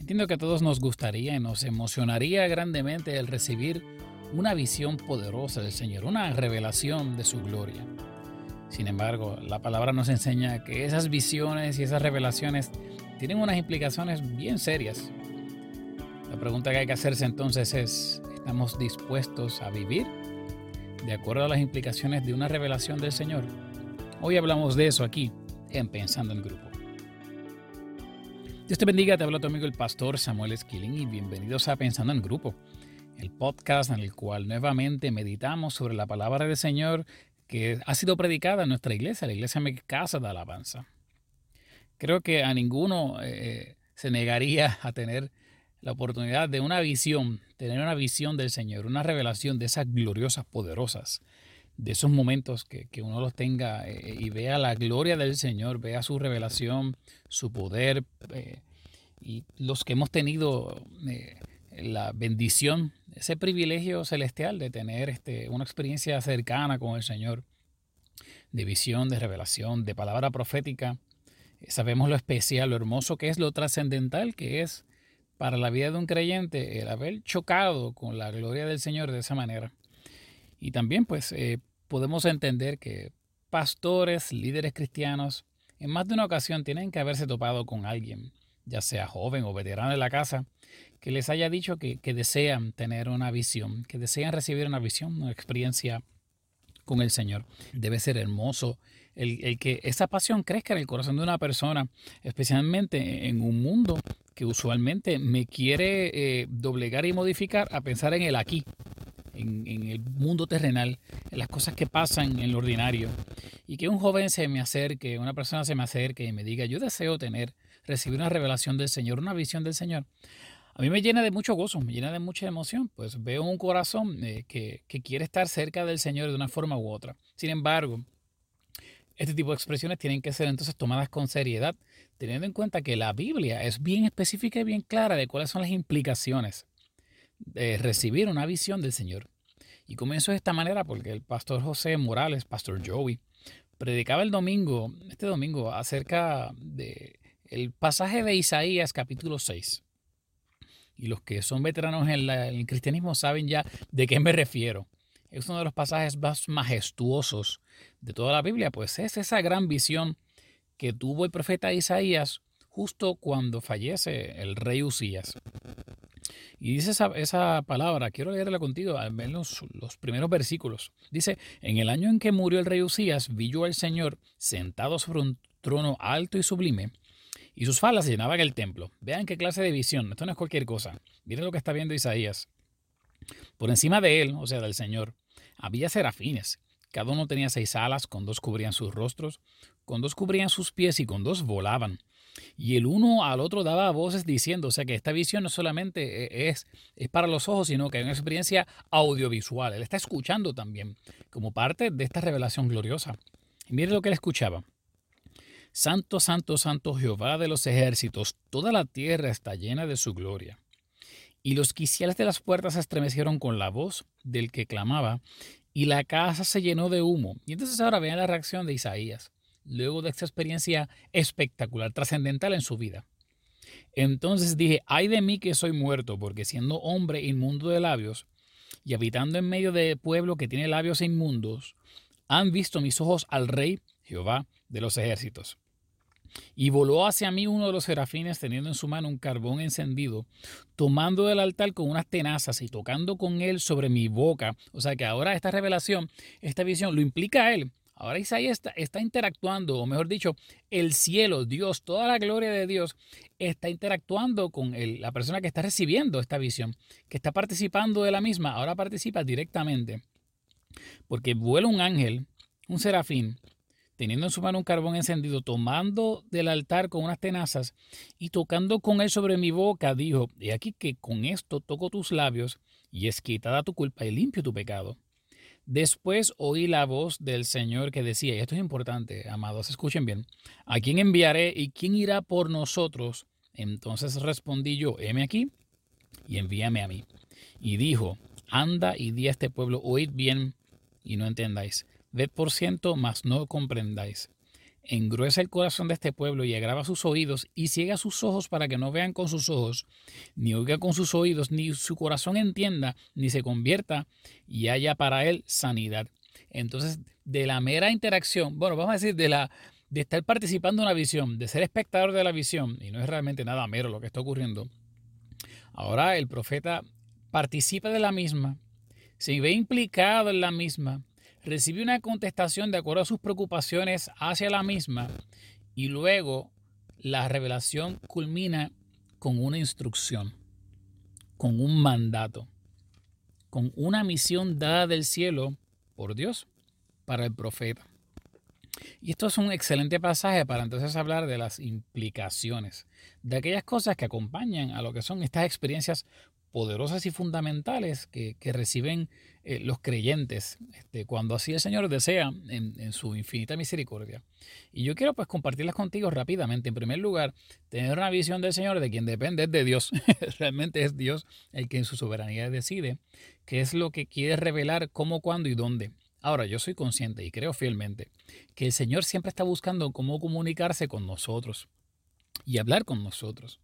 Entiendo que a todos nos gustaría y nos emocionaría grandemente el recibir una visión poderosa del Señor, una revelación de su gloria. Sin embargo, la palabra nos enseña que esas visiones y esas revelaciones tienen unas implicaciones bien serias. La pregunta que hay que hacerse entonces es, ¿estamos dispuestos a vivir de acuerdo a las implicaciones de una revelación del Señor? Hoy hablamos de eso aquí en Pensando en Grupo. Dios te bendiga, te habla tu amigo el pastor Samuel Esquilín y bienvenidos a Pensando en Grupo, el podcast en el cual nuevamente meditamos sobre la palabra del Señor que ha sido predicada en nuestra iglesia, la iglesia mi casa de alabanza. Creo que a ninguno eh, se negaría a tener la oportunidad de una visión, tener una visión del Señor, una revelación de esas gloriosas, poderosas, de esos momentos que, uno los tenga eh, y vea la gloria del Señor, vea su revelación, su poder, eh, y los que hemos tenido la bendición, ese privilegio celestial de tener este, una experiencia cercana con el Señor, de visión, de revelación, de palabra profética. Sabemos lo especial, lo hermoso que es, lo trascendental que es para la vida de un creyente el haber chocado con la gloria del Señor de esa manera. Y también pues eh, podemos entender que pastores, líderes cristianos, en más de una ocasión tienen que haberse topado con alguien, ya sea joven o veterano de la casa, que les haya dicho que, desean tener una visión, que desean recibir una visión, una experiencia con el Señor. Debe ser hermoso el, que esa pasión crezca en el corazón de una persona, especialmente en un mundo que usualmente me quiere eh, doblegar y modificar a pensar en el aquí, en, el mundo terrenal, en las cosas que pasan en lo ordinario. Y que un joven se me acerque, una persona se me acerque y me diga, yo deseo tener, recibir una revelación del Señor, una visión del Señor a mí me llena de mucho gozo, me llena de mucha emoción, pues veo un corazón eh, que, quiere estar cerca del Señor de una forma u otra. Sin embargo, este tipo de expresiones tienen que ser entonces tomadas con seriedad, teniendo en cuenta que la Biblia es bien específica y bien clara de cuáles son las implicaciones de recibir una visión del Señor. Y comienzo de esta manera porque el pastor José Morales, pastor Joey, predicaba el domingo, este domingo, acerca de el pasaje de Isaías capítulo 6 y los que son veteranos en, el cristianismo saben ya de qué me refiero. Es uno de los pasajes más majestuosos de toda la Biblia, pues es esa gran visión que tuvo el profeta Isaías justo cuando fallece el rey Usías. Y dice esa, palabra, quiero leerla contigo, al menos los primeros versículos. Dice, en el año en que murió el rey Usías, vi yo al Señor sentado sobre un trono alto y sublime, y sus falas llenaban el templo. Vean qué clase de visión. Esto no es cualquier cosa. Miren lo que está viendo Isaías. Por encima de él, o sea, del Señor, había serafines. Cada uno tenía seis alas, con dos cubrían sus rostros, con dos cubrían sus pies y con dos volaban. Y el uno al otro daba voces diciendo, o sea que esta visión no solamente e-, es, es para los ojos, sino que hay una experiencia audiovisual. Él está escuchando también, como parte de esta revelación gloriosa. Y mire lo que él escuchaba. Santo, santo, santo Jehová de los ejércitos, toda la tierra está llena de su gloria. Y los quiciales de las puertas se estremecieron con la voz del que clamaba, y la casa se llenó de humo. Y entonces ahora vean la reacción de Isaías, luego de esta experiencia espectacular, trascendental en su vida. Entonces dije, ay de mí que soy muerto, porque siendo hombre inmundo de labios, y habitando en medio de pueblo que tiene labios inmundos, han visto mis ojos al Rey Jehová de los ejércitos. Y voló hacia mí uno de los serafines teniendo en su mano un carbón encendido, tomando del altar con unas tenazas y tocando con él sobre mi boca. O sea que ahora esta revelación, esta visión, lo implica a él. Ahora Isaías está, interactuando, o mejor dicho, el cielo, Dios, toda la gloria de Dios, está interactuando con la persona que está recibiendo esta visión, que está participando de la misma. Ahora participa directamente. Porque vuela un ángel, un serafín, teniendo en su mano un carbón encendido, tomando del altar con unas tenazas y tocando con él sobre mi boca, dijo, he aquí que con esto toco tus labios y es quitada tu culpa y limpio tu pecado. Después oí la voz del Señor que decía, y esto es importante, amados, escuchen bien, ¿a quién enviaré y quién irá por nosotros? Entonces respondí yo, heme aquí y envíame a mí. Y dijo, anda y di a este pueblo, oíd bien y no entendáis Ved por ciento, mas no comprendáis. Engruesa el corazón de este pueblo y agrava sus oídos y ciega sus ojos para que no vean con sus ojos, ni oiga con sus oídos, ni su corazón entienda, ni se convierta y haya para él sanidad. Entonces, de la mera interacción, bueno, vamos a decir, de la de estar participando en una visión, de ser espectador de la visión, y no es realmente nada mero lo que está ocurriendo, ahora el profeta participa de la misma, se ve implicado en la misma, recibe una contestación de acuerdo a sus preocupaciones hacia la misma y luego la revelación culmina con una instrucción, con un mandato, con una misión dada del cielo por Dios para el profeta. Y esto es un excelente pasaje para entonces hablar de las implicaciones, de aquellas cosas que acompañan a lo que son estas experiencias poderosas y fundamentales que, reciben eh, los creyentes este, cuando así el Señor desea en, su infinita misericordia. Y yo quiero pues compartirlas contigo rápidamente. En primer lugar, tener una visión del Señor de quien depende de Dios. Realmente es Dios el que en su soberanía decide qué es lo que quiere revelar, cómo, cuándo y dónde. Ahora, yo soy consciente y creo fielmente que el Señor siempre está buscando cómo comunicarse con nosotros y hablar con nosotros.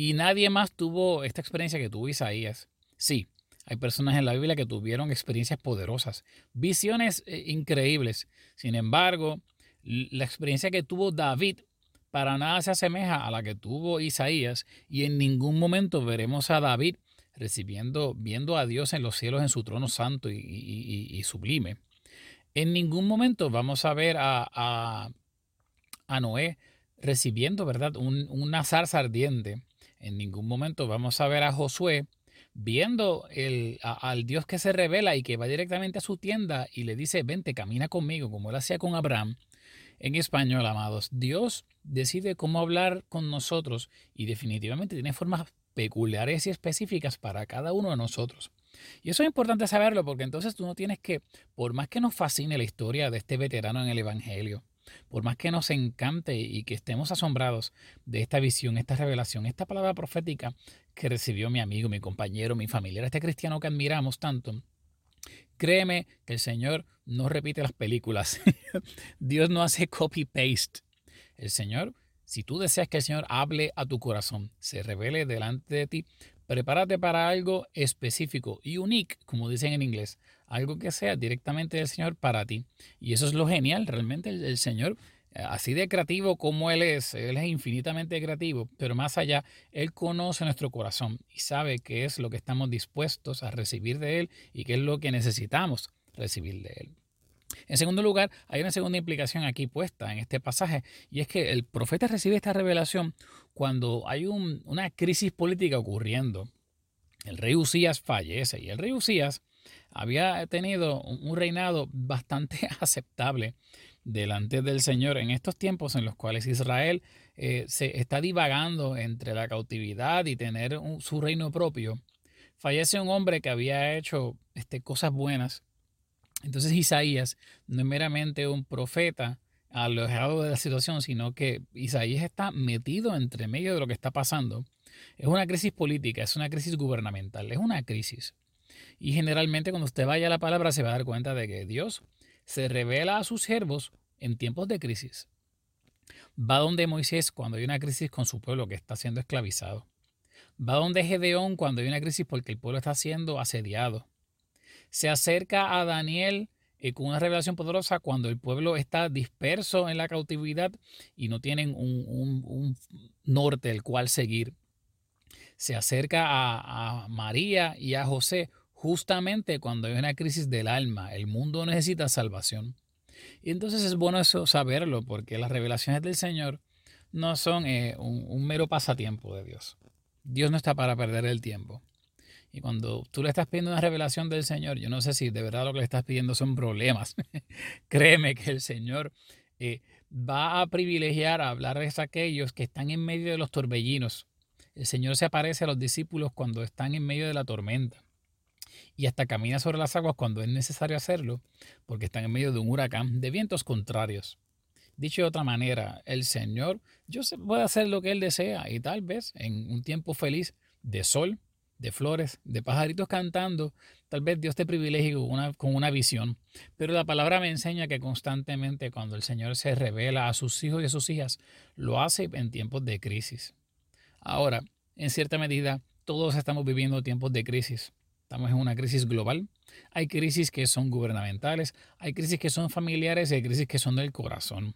Y nadie más tuvo esta experiencia que tuvo Isaías. Sí, hay personas en la Biblia que tuvieron experiencias poderosas, visiones eh, increíbles. Sin embargo, la experiencia que tuvo David para nada se asemeja a la que tuvo Isaías y en ningún momento veremos a David recibiendo, viendo a Dios en los cielos en su trono santo y, sublime. En ningún momento vamos a ver a, a, Noé recibiendo, ¿verdad?, un, una zarza ardiente en ningún momento vamos a ver a Josué viendo al Dios que se revela y que va directamente a su tienda y le dice, vente, camina conmigo, como él hacía con Abraham. En español, amados, Dios decide cómo hablar con nosotros y definitivamente tiene formas peculiares y específicas para cada uno de nosotros. Y eso es importante saberlo porque entonces tú no tienes que, por más que nos fascine la historia de este veterano en el Evangelio, por más que nos encante y que estemos asombrados de esta visión, esta revelación, esta palabra profética que recibió mi amigo, mi compañero, mi familiar, este cristiano que admiramos tanto, créeme que el Señor no repite las películas. Dios no hace copy-paste. El Señor, si tú deseas que el Señor hable a tu corazón, se revele delante de ti, prepárate para algo específico y unique, como dicen en inglés algo que sea directamente del Señor para ti. Y eso es lo genial, realmente el, Señor, eh, así de creativo como Él es, Él es infinitamente creativo, pero más allá, Él conoce nuestro corazón y sabe qué es lo que estamos dispuestos a recibir de Él y qué es lo que necesitamos recibir de Él. En segundo lugar, hay una segunda implicación aquí puesta en este pasaje, y es que el profeta recibe esta revelación cuando hay una crisis política ocurriendo. El rey Usías fallece, y el rey Usías había tenido un reinado bastante aceptable delante del Señor en estos tiempos en los cuales Israel eh, se está divagando entre la cautividad y tener su reino propio. Fallece un hombre que había hecho este, cosas buenas. Entonces Isaías no es meramente un profeta alejado de la situación, sino que Isaías está metido entre medio de lo que está pasando. Es una crisis política, es una crisis gubernamental, es una crisis. Y generalmente cuando usted vaya a la palabra se va a dar cuenta de que Dios se revela a sus siervos en tiempos de crisis. Va donde Moisés cuando hay una crisis con su pueblo que está siendo esclavizado. Va donde Gedeón cuando hay una crisis porque el pueblo está siendo asediado. Se acerca a Daniel eh, con una revelación poderosa cuando el pueblo está disperso en la cautividad y no tienen un, norte el cual seguir. Se acerca a María y a José justamente cuando hay una crisis del alma, el mundo necesita salvación. Y entonces es bueno saberlo, porque las revelaciones del Señor no son eh, un, mero pasatiempo de Dios. Dios no está para perder el tiempo. Y cuando tú le estás pidiendo una revelación del Señor, yo no sé si de verdad lo que le estás pidiendo son problemas. Créeme que el Señor eh, va a privilegiar a hablar de aquellos que están en medio de los torbellinos. El Señor se aparece a los discípulos cuando están en medio de la tormenta y hasta camina sobre las aguas cuando es necesario hacerlo, porque están en medio de un huracán de vientos contrarios. Dicho de otra manera, el Señor, yo puede hacer lo que Él desea y tal vez en un tiempo feliz de sol, de flores, de pajaritos cantando, tal vez Dios te privilegie con una, con una visión. Pero la palabra me enseña que constantemente cuando el Señor se revela a sus hijos y a sus hijas, lo hace en tiempos de crisis. Ahora, en cierta medida, todos estamos viviendo tiempos de crisis. Estamos en una crisis global. Hay crisis que son gubernamentales, hay crisis que son familiares y hay crisis que son del corazón.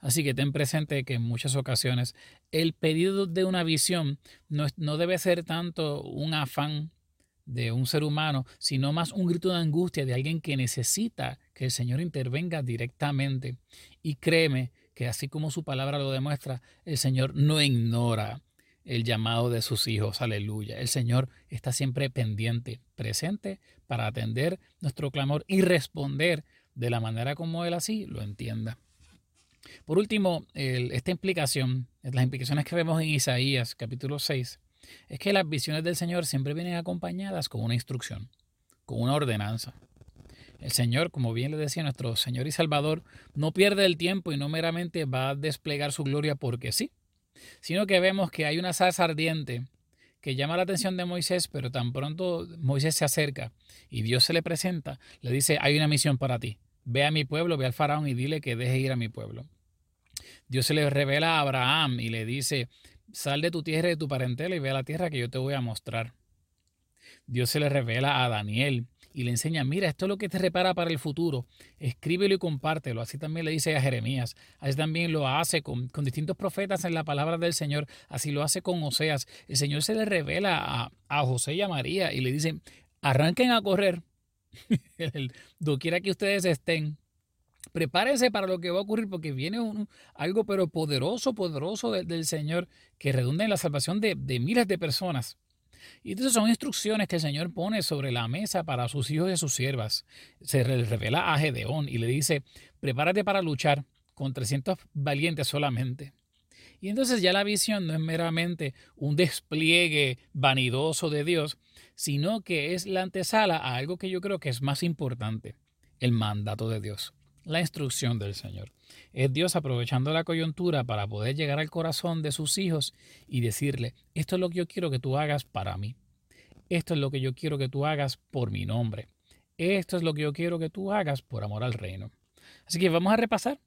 Así que ten presente que en muchas ocasiones el pedido de una visión no, debe ser tanto un afán de un ser humano, sino más un grito de angustia de alguien que necesita que el Señor intervenga directamente. Y créeme que así como su palabra lo demuestra, el Señor no ignora el llamado de sus hijos. Aleluya. El Señor está siempre pendiente, presente para atender nuestro clamor y responder de la manera como Él así lo entienda. Por último, esta implicación, las implicaciones que vemos en Isaías capítulo 6, es que las visiones del Señor siempre vienen acompañadas con una instrucción, con una ordenanza. El Señor, como bien le decía nuestro Señor y Salvador, no pierde el tiempo y no meramente va a desplegar su gloria porque sí, sino que vemos que hay una salsa ardiente que llama la atención de Moisés, pero tan pronto Moisés se acerca y Dios se le presenta, le dice, hay una misión para ti. Ve a mi pueblo, ve al faraón y dile que deje ir a mi pueblo. Dios se le revela a Abraham y le dice, sal de tu tierra y de tu parentela y ve a la tierra que yo te voy a mostrar. Dios se le revela a Daniel y le enseña, mira, esto es lo que te repara para el futuro, escríbelo y compártelo. Así también le dice a Jeremías, así también lo hace con, distintos profetas en la palabra del Señor, así lo hace con Oseas. El Señor se le revela a, José y a María y le dice, arranquen a correr, doquiera que ustedes estén, prepárense para lo que va a ocurrir porque viene algo pero poderoso, poderoso del, Señor que redunda en la salvación de, de, miles de personas. Y entonces son instrucciones que el Señor pone sobre la mesa para sus hijos y sus siervas. Se revela a Gedeón y le dice, prepárate para luchar con 300 valientes solamente. Y entonces ya la visión no es meramente un despliegue vanidoso de Dios, sino que es la antesala a algo que yo creo que es más importante, el mandato de Dios la instrucción del Señor. Es Dios aprovechando la coyuntura para poder llegar al corazón de sus hijos y decirle, esto es lo que yo quiero que tú hagas para mí. Esto es lo que yo quiero que tú hagas por mi nombre. Esto es lo que yo quiero que tú hagas por amor al reino. Así que vamos a repasar.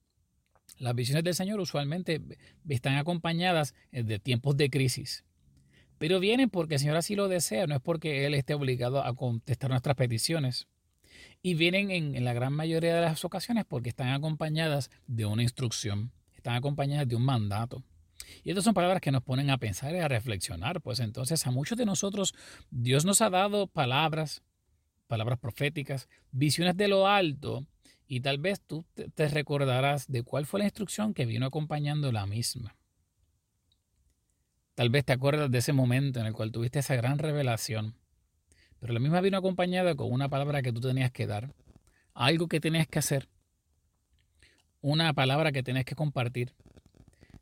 Las visiones del Señor usualmente están acompañadas de tiempos de crisis. Pero vienen porque el Señor así lo desea, no es porque Él esté obligado a contestar nuestras peticiones y vienen en, la gran mayoría de las ocasiones porque están acompañadas de una instrucción, están acompañadas de un mandato. Y estas son palabras que nos ponen a pensar y a reflexionar, pues entonces a muchos de nosotros Dios nos ha dado palabras, palabras proféticas, visiones de lo alto, y tal vez tú te recordarás de cuál fue la instrucción que vino acompañando la misma. Tal vez te acuerdas de ese momento en el cual tuviste esa gran revelación pero la misma vino acompañada con una palabra que tú tenías que dar, algo que tenías que hacer, una palabra que tenías que compartir.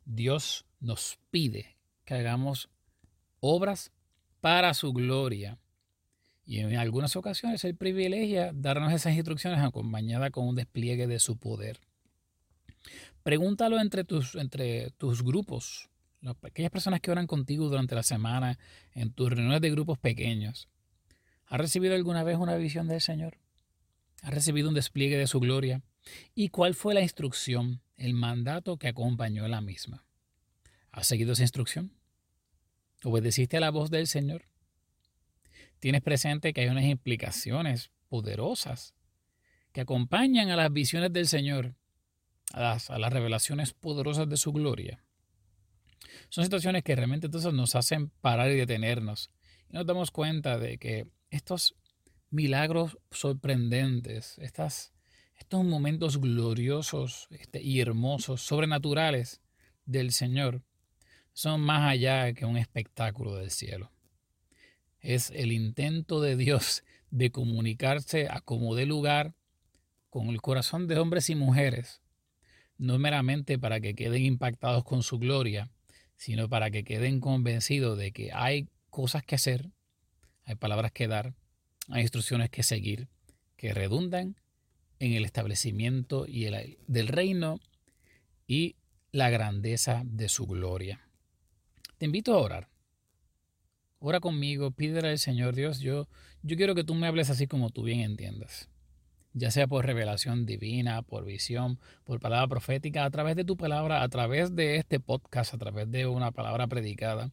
Dios nos pide que hagamos obras para su gloria. Y en algunas ocasiones Él privilegia darnos esas instrucciones acompañadas con un despliegue de su poder. Pregúntalo entre tus, entre tus grupos, aquellas personas que oran contigo durante la semana, en tus reuniones de grupos pequeños. ¿Ha recibido alguna vez una visión del Señor? ¿Ha recibido un despliegue de su gloria? ¿Y cuál fue la instrucción, el mandato que acompañó la misma? ¿Has seguido esa instrucción? ¿Obedeciste a la voz del Señor? Tienes presente que hay unas implicaciones poderosas que acompañan a las visiones del Señor, a las, a las revelaciones poderosas de su gloria. Son situaciones que realmente entonces nos hacen parar y detenernos. Y nos damos cuenta de que estos milagros sorprendentes, estas, estos momentos gloriosos este, y hermosos, sobrenaturales del Señor, son más allá que un espectáculo del cielo. Es el intento de Dios de comunicarse a como de lugar con el corazón de hombres y mujeres, no meramente para que queden impactados con su gloria, sino para que queden convencidos de que hay cosas que hacer, hay palabras que dar, hay instrucciones que seguir, que redundan en el establecimiento y el, del reino y la grandeza de su gloria. Te invito a orar. ora conmigo, pídele al Señor Dios, yo, yo quiero que tú me hables así como tú bien entiendas. Ya sea por revelación divina, por visión, por palabra profética, a través de tu palabra, a través de este podcast, a través de una palabra predicada.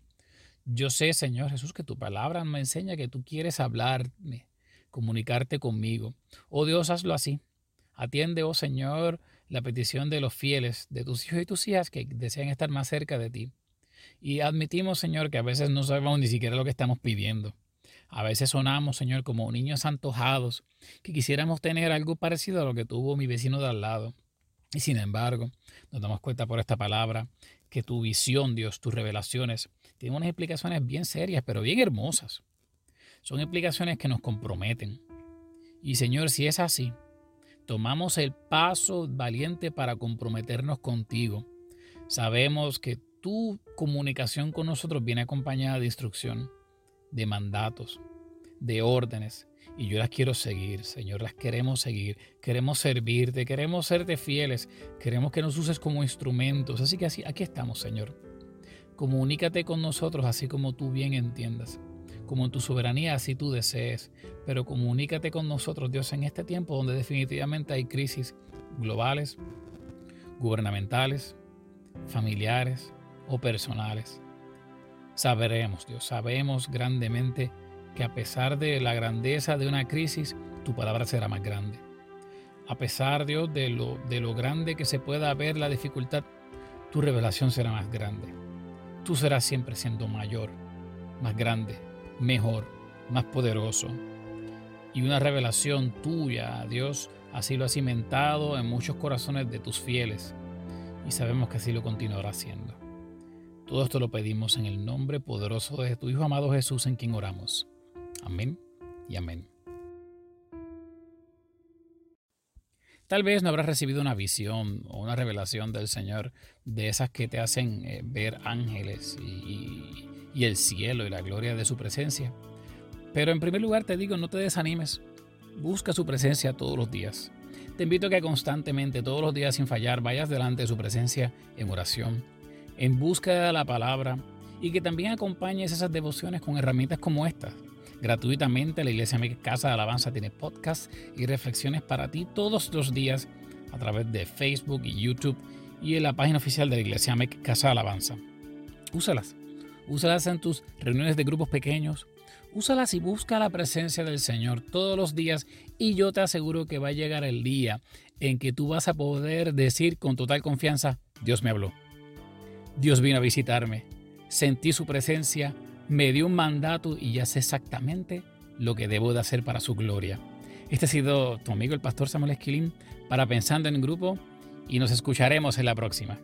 Yo sé, Señor Jesús, que tu palabra me enseña que tú quieres hablarme, comunicarte conmigo. Oh Dios, hazlo así. Atiende, oh Señor, la petición de los fieles, de tus hijos y tus hijas que desean estar más cerca de ti. Y admitimos, Señor, que a veces no sabemos ni siquiera lo que estamos pidiendo. A veces sonamos, Señor, como niños antojados, que quisiéramos tener algo parecido a lo que tuvo mi vecino de al lado. Y sin embargo, nos damos cuenta por esta palabra que tu visión, Dios, tus revelaciones, tienen unas explicaciones bien serias, pero bien hermosas. Son explicaciones que nos comprometen. Y Señor, si es así, tomamos el paso valiente para comprometernos contigo. Sabemos que tu comunicación con nosotros viene acompañada de instrucción, de mandatos, de órdenes. Y yo las quiero seguir, Señor, las queremos seguir. Queremos servirte, queremos serte fieles, queremos que nos uses como instrumentos. Así que así, aquí estamos, Señor. Comunícate con nosotros así como tú bien entiendas, como en tu soberanía así tú desees. Pero comunícate con nosotros, Dios, en este tiempo donde definitivamente hay crisis globales, gubernamentales, familiares, o personales. Sabremos, Dios, sabemos grandemente que a pesar de la grandeza de una crisis, tu palabra será más grande. A pesar, Dios, de lo, de lo grande que se pueda ver la dificultad, tu revelación será más grande. Tú serás siempre siendo mayor, más grande, mejor, más poderoso. Y una revelación tuya, Dios, así lo ha cimentado en muchos corazones de tus fieles. Y sabemos que así lo continuará haciendo. Todo esto lo pedimos en el nombre poderoso de tu Hijo amado Jesús en quien oramos. Amén y amén. Tal vez no habrás recibido una visión o una revelación del Señor de esas que te hacen eh, ver ángeles y, y el cielo y la gloria de su presencia. Pero en primer lugar te digo, no te desanimes. Busca su presencia todos los días. Te invito a que constantemente, todos los días sin fallar, vayas delante de su presencia en oración en búsqueda de la palabra y que también acompañes esas devociones con herramientas como estas. Gratuitamente la Iglesia Casa de Alabanza tiene podcasts y reflexiones para ti todos los días a través de Facebook y YouTube y en la página oficial de la Iglesia Casa de Alabanza. Úsalas. Úsalas en tus reuniones de grupos pequeños. Úsalas y busca la presencia del Señor todos los días y yo te aseguro que va a llegar el día en que tú vas a poder decir con total confianza, Dios me habló. Dios vino a visitarme, sentí su presencia, me dio un mandato y ya sé exactamente lo que debo de hacer para su gloria. Este ha sido tu amigo el pastor Samuel Esquilín para Pensando en Grupo y nos escucharemos en la próxima.